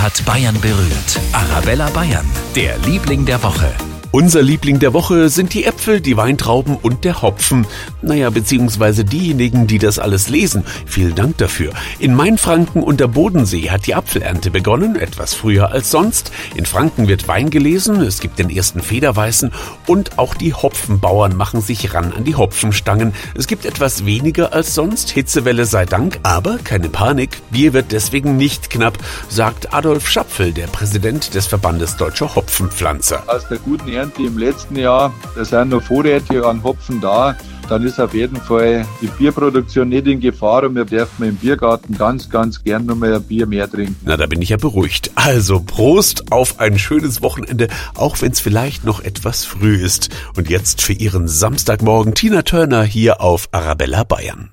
Hat Bayern berührt? Arabella Bayern, der Liebling der Woche. Unser Liebling der Woche sind die Äpfel, die Weintrauben und der Hopfen. Naja, beziehungsweise diejenigen, die das alles lesen. Vielen Dank dafür. In Mainfranken und der Bodensee hat die Apfelernte begonnen, etwas früher als sonst. In Franken wird Wein gelesen, es gibt den ersten Federweißen und auch die Hopfenbauern machen sich ran an die Hopfenstangen. Es gibt etwas weniger als sonst, Hitzewelle sei Dank, aber keine Panik, Bier wird deswegen nicht knapp, sagt Adolf Schapfel, der Präsident des Verbandes Deutscher Hopfenpflanzer. Aus der guten Ernte im letzten Jahr, da sind noch Vorräte an Hopfen da, dann ist auf jeden Fall die Bierproduktion nicht in Gefahr und wir dürfen im Biergarten ganz, ganz gern noch mal ein Bier mehr trinken. Na, da bin ich ja beruhigt. Also Prost auf ein schönes Wochenende, auch wenn es vielleicht noch etwas früh ist. Und jetzt für Ihren Samstagmorgen Tina Turner hier auf Arabella Bayern.